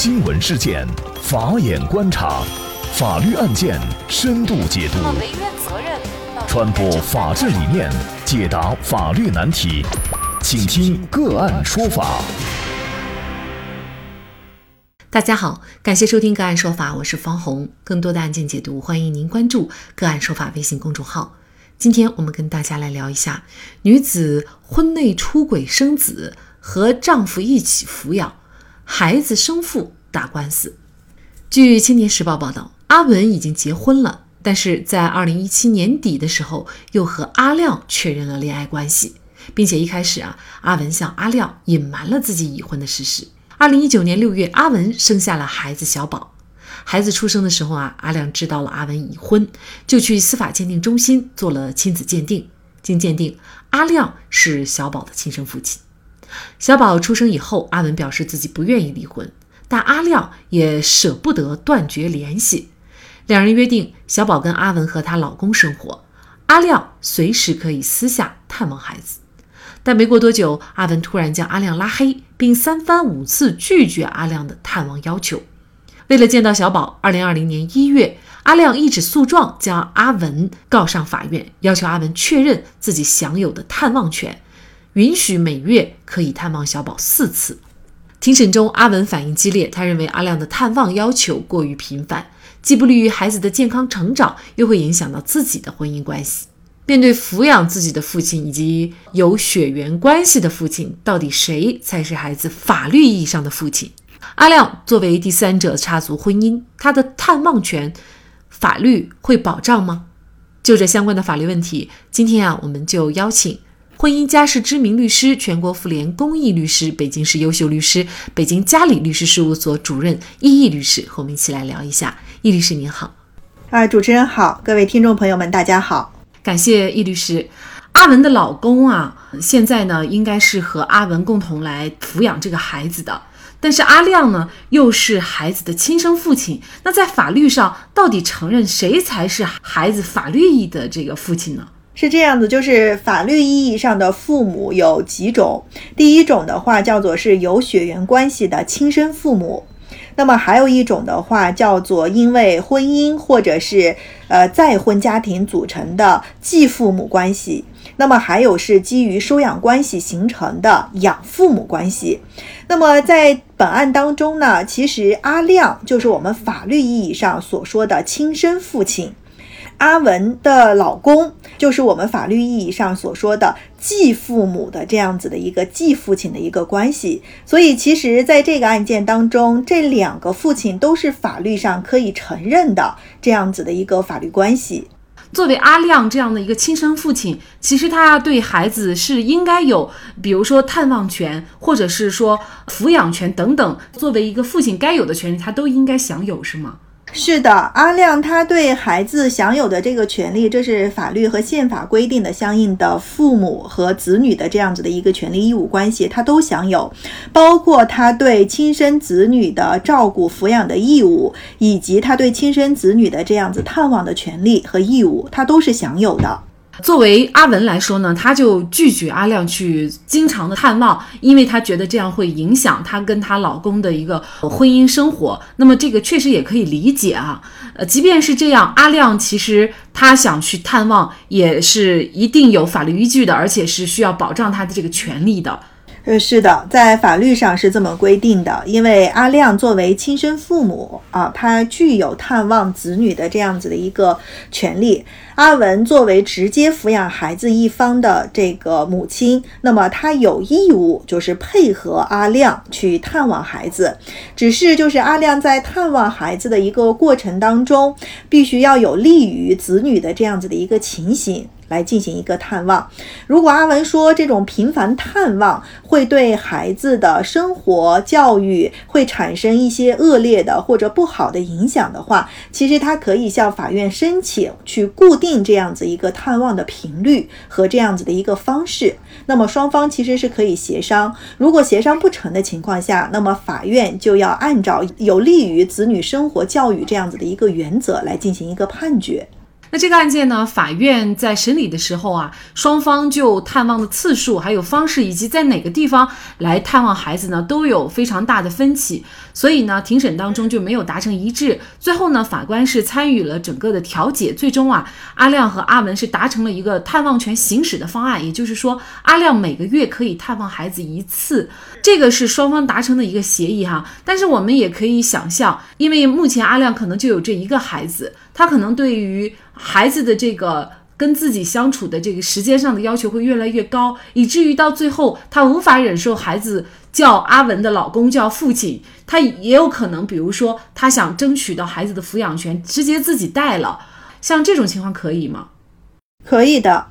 新闻事件，法眼观察，法律案件深度解读，传播法治理念，解答法律难题，请听个案说法。大家好，感谢收听个案说法，我是方红。更多的案件解读，欢迎您关注个案说法微信公众号。今天我们跟大家来聊一下，女子婚内出轨生子，和丈夫一起抚养。孩子生父打官司。据《青年时报》报道，阿文已经结婚了，但是在二零一七年底的时候，又和阿亮确认了恋爱关系，并且一开始啊，阿文向阿亮隐瞒了自己已婚的事实。二零一九年六月，阿文生下了孩子小宝。孩子出生的时候啊，阿亮知道了阿文已婚，就去司法鉴定中心做了亲子鉴定。经鉴定，阿亮是小宝的亲生父亲。小宝出生以后，阿文表示自己不愿意离婚，但阿亮也舍不得断绝联系。两人约定，小宝跟阿文和她老公生活，阿亮随时可以私下探望孩子。但没过多久，阿文突然将阿亮拉黑，并三番五次拒绝阿亮的探望要求。为了见到小宝，二零二零年一月，阿亮一纸诉状将阿文告上法院，要求阿文确认自己享有的探望权。允许每月可以探望小宝四次。庭审中，阿文反应激烈，他认为阿亮的探望要求过于频繁，既不利于孩子的健康成长，又会影响到自己的婚姻关系。面对抚养自己的父亲以及有血缘关系的父亲，到底谁才是孩子法律意义上的父亲？阿亮作为第三者插足婚姻，他的探望权法律会保障吗？就这相关的法律问题，今天啊，我们就邀请。婚姻家事知名律师、全国妇联公益律师、北京市优秀律师、北京嘉里律师事务所主任易易律师和我们一起来聊一下。易律师您好，啊，主持人好，各位听众朋友们大家好，感谢易律师。阿文的老公啊，现在呢应该是和阿文共同来抚养这个孩子的，但是阿亮呢又是孩子的亲生父亲，那在法律上到底承认谁才是孩子法律意义的这个父亲呢？是这样子，就是法律意义上的父母有几种。第一种的话叫做是有血缘关系的亲生父母，那么还有一种的话叫做因为婚姻或者是呃再婚家庭组成的继父母关系，那么还有是基于收养关系形成的养父母关系。那么在本案当中呢，其实阿亮就是我们法律意义上所说的亲生父亲。阿文的老公就是我们法律意义上所说的继父母的这样子的一个继父亲的一个关系，所以其实在这个案件当中，这两个父亲都是法律上可以承认的这样子的一个法律关系。作为阿亮这样的一个亲生父亲，其实他对孩子是应该有，比如说探望权，或者是说抚养权等等，作为一个父亲该有的权利，他都应该享有，是吗？是的，阿亮他对孩子享有的这个权利，这是法律和宪法规定的相应的父母和子女的这样子的一个权利义务关系，他都享有，包括他对亲生子女的照顾抚养的义务，以及他对亲生子女的这样子探望的权利和义务，他都是享有的。作为阿文来说呢，她就拒绝阿亮去经常的探望，因为她觉得这样会影响她跟她老公的一个婚姻生活。那么这个确实也可以理解啊。呃，即便是这样，阿亮其实他想去探望，也是一定有法律依据的，而且是需要保障他的这个权利的。呃，是的，在法律上是这么规定的。因为阿亮作为亲生父母啊，他具有探望子女的这样子的一个权利。阿文作为直接抚养孩子一方的这个母亲，那么她有义务就是配合阿亮去探望孩子。只是就是阿亮在探望孩子的一个过程当中，必须要有利于子女的这样子的一个情形。来进行一个探望。如果阿文说这种频繁探望会对孩子的生活教育会产生一些恶劣的或者不好的影响的话，其实他可以向法院申请去固定这样子一个探望的频率和这样子的一个方式。那么双方其实是可以协商。如果协商不成的情况下，那么法院就要按照有利于子女生活教育这样子的一个原则来进行一个判决。那这个案件呢，法院在审理的时候啊，双方就探望的次数、还有方式以及在哪个地方来探望孩子呢，都有非常大的分歧，所以呢，庭审当中就没有达成一致。最后呢，法官是参与了整个的调解，最终啊，阿亮和阿文是达成了一个探望权行使的方案，也就是说，阿亮每个月可以探望孩子一次，这个是双方达成的一个协议哈。但是我们也可以想象，因为目前阿亮可能就有这一个孩子，他可能对于孩子的这个跟自己相处的这个时间上的要求会越来越高，以至于到最后他无法忍受孩子叫阿文的老公叫父亲，他也有可能，比如说他想争取到孩子的抚养权，直接自己带了，像这种情况可以吗？可以的。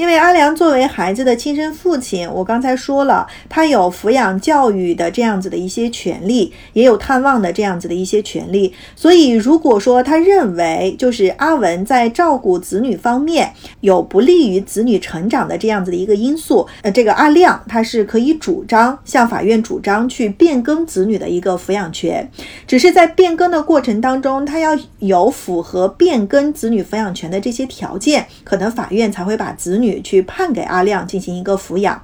因为阿良作为孩子的亲生父亲，我刚才说了，他有抚养教育的这样子的一些权利，也有探望的这样子的一些权利。所以，如果说他认为就是阿文在照顾子女方面有不利于子女成长的这样子的一个因素，呃，这个阿亮他是可以主张向法院主张去变更子女的一个抚养权，只是在变更的过程当中，他要有符合变更子女抚养权的这些条件，可能法院才会把子女。去判给阿亮进行一个抚养，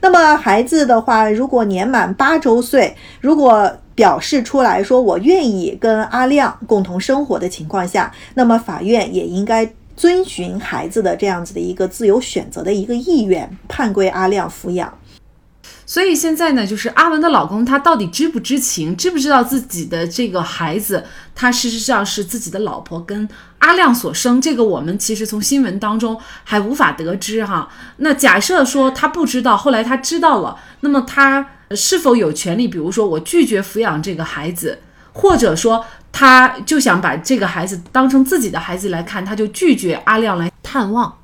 那么孩子的话，如果年满八周岁，如果表示出来说我愿意跟阿亮共同生活的情况下，那么法院也应该遵循孩子的这样子的一个自由选择的一个意愿，判归阿亮抚养。所以现在呢，就是阿文的老公，他到底知不知情，知不知道自己的这个孩子，他事实上是自己的老婆跟阿亮所生，这个我们其实从新闻当中还无法得知哈。那假设说他不知道，后来他知道了，那么他是否有权利，比如说我拒绝抚养这个孩子，或者说他就想把这个孩子当成自己的孩子来看，他就拒绝阿亮来探望。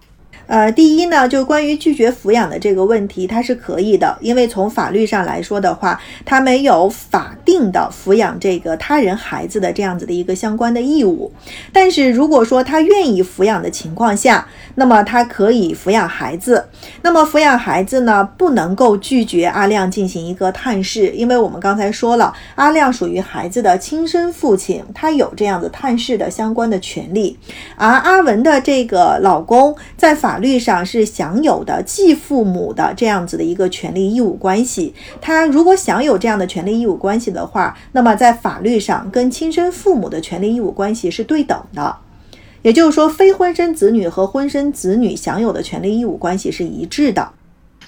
呃，第一呢，就关于拒绝抚养的这个问题，它是可以的，因为从法律上来说的话，他没有法定的抚养这个他人孩子的这样子的一个相关的义务。但是如果说他愿意抚养的情况下，那么他可以抚养孩子。那么抚养孩子呢，不能够拒绝阿亮进行一个探视，因为我们刚才说了，阿亮属于孩子的亲生父亲，他有这样子探视的相关的权利。而阿文的这个老公在法法律上是享有的继父母的这样子的一个权利义务关系。他如果享有这样的权利义务关系的话，那么在法律上跟亲生父母的权利义务关系是对等的。也就是说，非婚生子女和婚生子女享有的权利义务关系是一致的。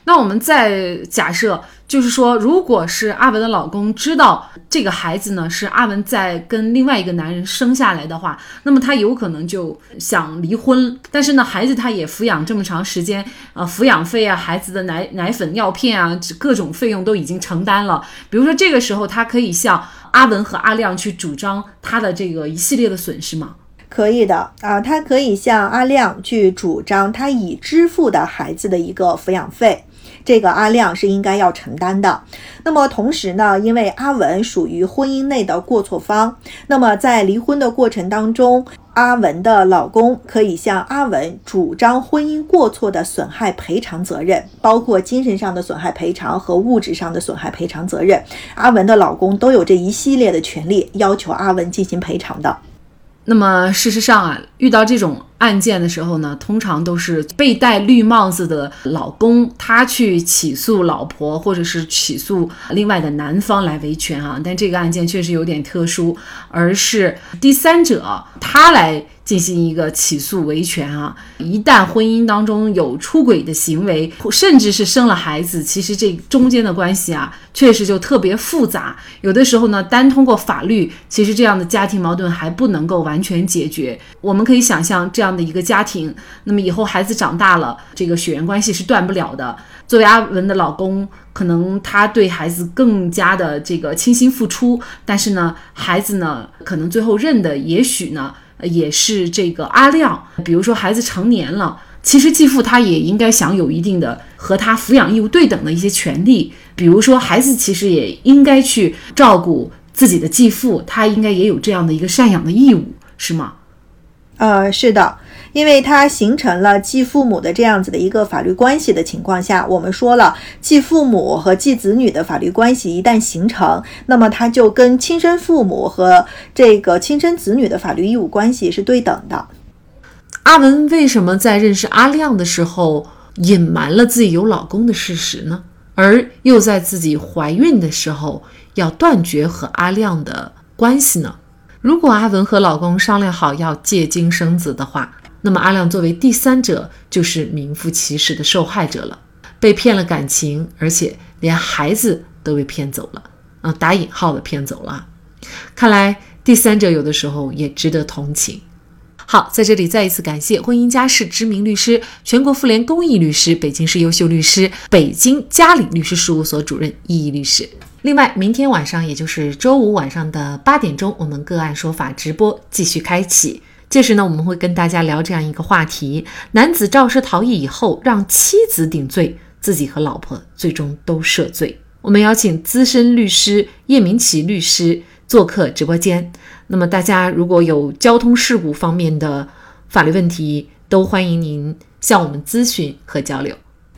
那我们再假设，就是说，如果是阿文的老公知道这个孩子呢是阿文在跟另外一个男人生下来的话，那么他有可能就想离婚。但是呢，孩子他也抚养这么长时间，呃，抚养费啊，孩子的奶奶粉、尿片啊，各种费用都已经承担了。比如说这个时候，他可以向阿文和阿亮去主张他的这个一系列的损失吗？可以的啊，他可以向阿亮去主张他已支付的孩子的一个抚养费。这个阿亮是应该要承担的。那么同时呢，因为阿文属于婚姻内的过错方，那么在离婚的过程当中，阿文的老公可以向阿文主张婚姻过错的损害赔偿责任，包括精神上的损害赔偿和物质上的损害赔偿责任。阿文的老公都有这一系列的权利，要求阿文进行赔偿的。那么事实上啊，遇到这种案件的时候呢，通常都是被戴绿帽子的老公他去起诉老婆，或者是起诉另外的男方来维权啊。但这个案件确实有点特殊，而是第三者他来。进行一个起诉维权啊！一旦婚姻当中有出轨的行为，甚至是生了孩子，其实这中间的关系啊，确实就特别复杂。有的时候呢，单通过法律，其实这样的家庭矛盾还不能够完全解决。我们可以想象这样的一个家庭，那么以后孩子长大了，这个血缘关系是断不了的。作为阿文的老公，可能他对孩子更加的这个倾心付出，但是呢，孩子呢，可能最后认的也许呢。也是这个阿亮，比如说孩子成年了，其实继父他也应该享有一定的和他抚养义务对等的一些权利，比如说孩子其实也应该去照顾自己的继父，他应该也有这样的一个赡养的义务，是吗？呃，是的。因为它形成了继父母的这样子的一个法律关系的情况下，我们说了，继父母和继子女的法律关系一旦形成，那么它就跟亲生父母和这个亲生子女的法律义务关系是对等的。阿文为什么在认识阿亮的时候隐瞒了自己有老公的事实呢？而又在自己怀孕的时候要断绝和阿亮的关系呢？如果阿文和老公商量好要借精生子的话，那么阿亮作为第三者就是名副其实的受害者了，被骗了感情，而且连孩子都被骗走了啊！打引号的骗走了。看来第三者有的时候也值得同情。好，在这里再一次感谢婚姻家事知名律师、全国妇联公益律师、北京市优秀律师、北京嘉里律师事务所主任易毅律师。另外，明天晚上，也就是周五晚上的八点钟，我们个案说法直播继续开启。届时呢，我们会跟大家聊这样一个话题：男子肇事逃逸以后，让妻子顶罪，自己和老婆最终都涉罪。我们邀请资深律师叶明启律师做客直播间。那么，大家如果有交通事故方面的法律问题，都欢迎您向我们咨询和交流。